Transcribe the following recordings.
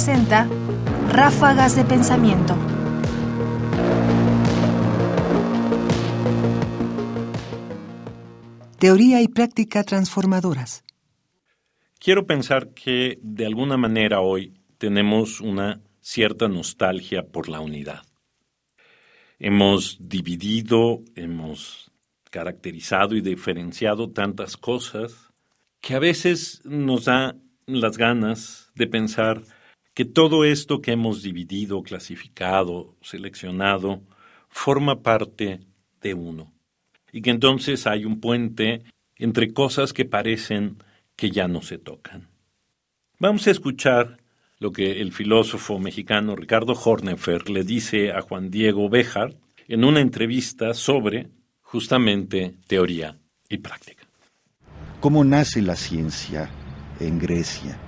presenta Ráfagas de Pensamiento. Teoría y práctica transformadoras. Quiero pensar que de alguna manera hoy tenemos una cierta nostalgia por la unidad. Hemos dividido, hemos caracterizado y diferenciado tantas cosas que a veces nos da las ganas de pensar que todo esto que hemos dividido, clasificado, seleccionado, forma parte de uno. Y que entonces hay un puente entre cosas que parecen que ya no se tocan. Vamos a escuchar lo que el filósofo mexicano Ricardo Hornefer le dice a Juan Diego Béjar en una entrevista sobre justamente teoría y práctica. ¿Cómo nace la ciencia en Grecia?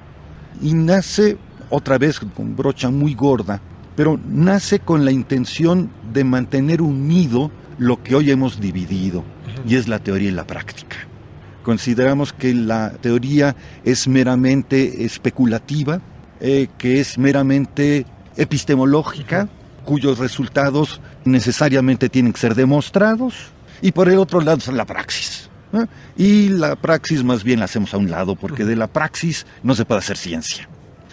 Y nace otra vez con brocha muy gorda, pero nace con la intención de mantener unido lo que hoy hemos dividido, y es la teoría y la práctica. Consideramos que la teoría es meramente especulativa, eh, que es meramente epistemológica, cuyos resultados necesariamente tienen que ser demostrados, y por el otro lado es la praxis. Y la praxis más bien la hacemos a un lado, porque de la praxis no se puede hacer ciencia.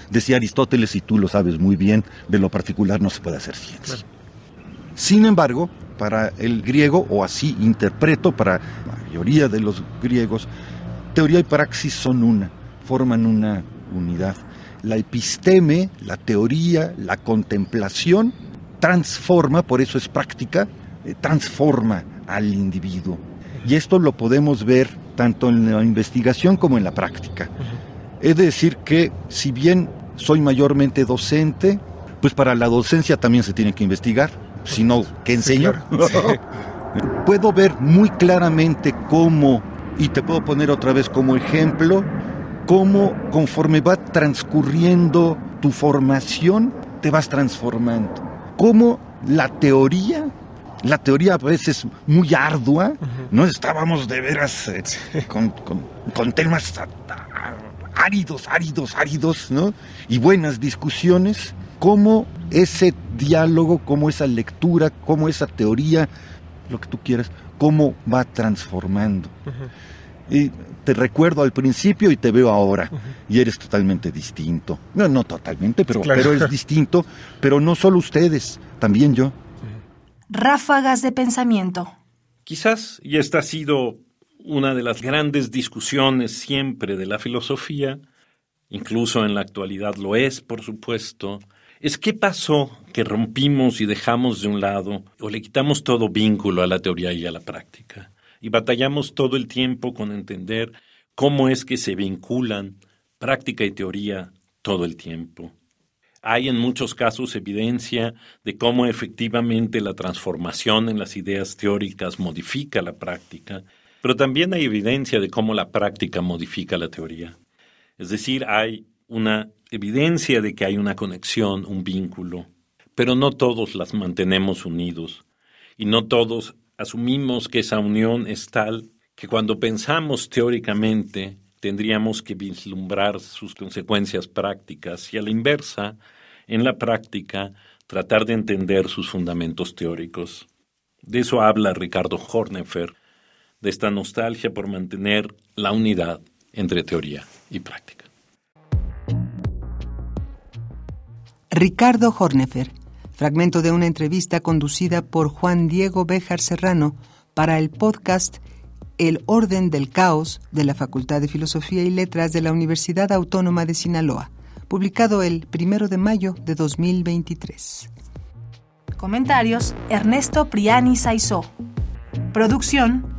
Decía Aristóteles, y tú lo sabes muy bien, de lo particular no se puede hacer ciencia. Sin embargo, para el griego, o así interpreto para la mayoría de los griegos, teoría y praxis son una, forman una unidad. La episteme, la teoría, la contemplación, transforma, por eso es práctica, eh, transforma al individuo. Y esto lo podemos ver tanto en la investigación como en la práctica. Es decir que si bien soy mayormente docente, pues para la docencia también se tiene que investigar, si no, ¿qué enseño? puedo ver muy claramente cómo, y te puedo poner otra vez como ejemplo, cómo conforme va transcurriendo tu formación, te vas transformando. Cómo la teoría la teoría a veces muy ardua, ¿no? Estábamos de veras eh, con, temas áridos, áridos, áridos, ¿no? Y buenas discusiones, cómo ese diálogo, cómo esa lectura, cómo esa teoría, lo que tú quieras, cómo va transformando. Y te recuerdo al principio y te veo ahora, y eres totalmente distinto. No, no totalmente, pero, pero es distinto, pero no solo ustedes, también yo. Ráfagas de pensamiento. Quizás, y esta ha sido una de las grandes discusiones siempre de la filosofía, incluso en la actualidad lo es, por supuesto, es qué pasó que rompimos y dejamos de un lado o le quitamos todo vínculo a la teoría y a la práctica y batallamos todo el tiempo con entender cómo es que se vinculan práctica y teoría todo el tiempo. Hay en muchos casos evidencia de cómo efectivamente la transformación en las ideas teóricas modifica la práctica, pero también hay evidencia de cómo la práctica modifica la teoría. Es decir, hay una evidencia de que hay una conexión, un vínculo, pero no todos las mantenemos unidos y no todos asumimos que esa unión es tal que cuando pensamos teóricamente tendríamos que vislumbrar sus consecuencias prácticas y a la inversa, en la práctica, tratar de entender sus fundamentos teóricos. De eso habla Ricardo Hornefer, de esta nostalgia por mantener la unidad entre teoría y práctica. Ricardo Hornefer, fragmento de una entrevista conducida por Juan Diego Béjar Serrano para el podcast el orden del caos de la Facultad de Filosofía y Letras de la Universidad Autónoma de Sinaloa, publicado el 1 de mayo de 2023. Comentarios: Ernesto Priani Saizó. Producción: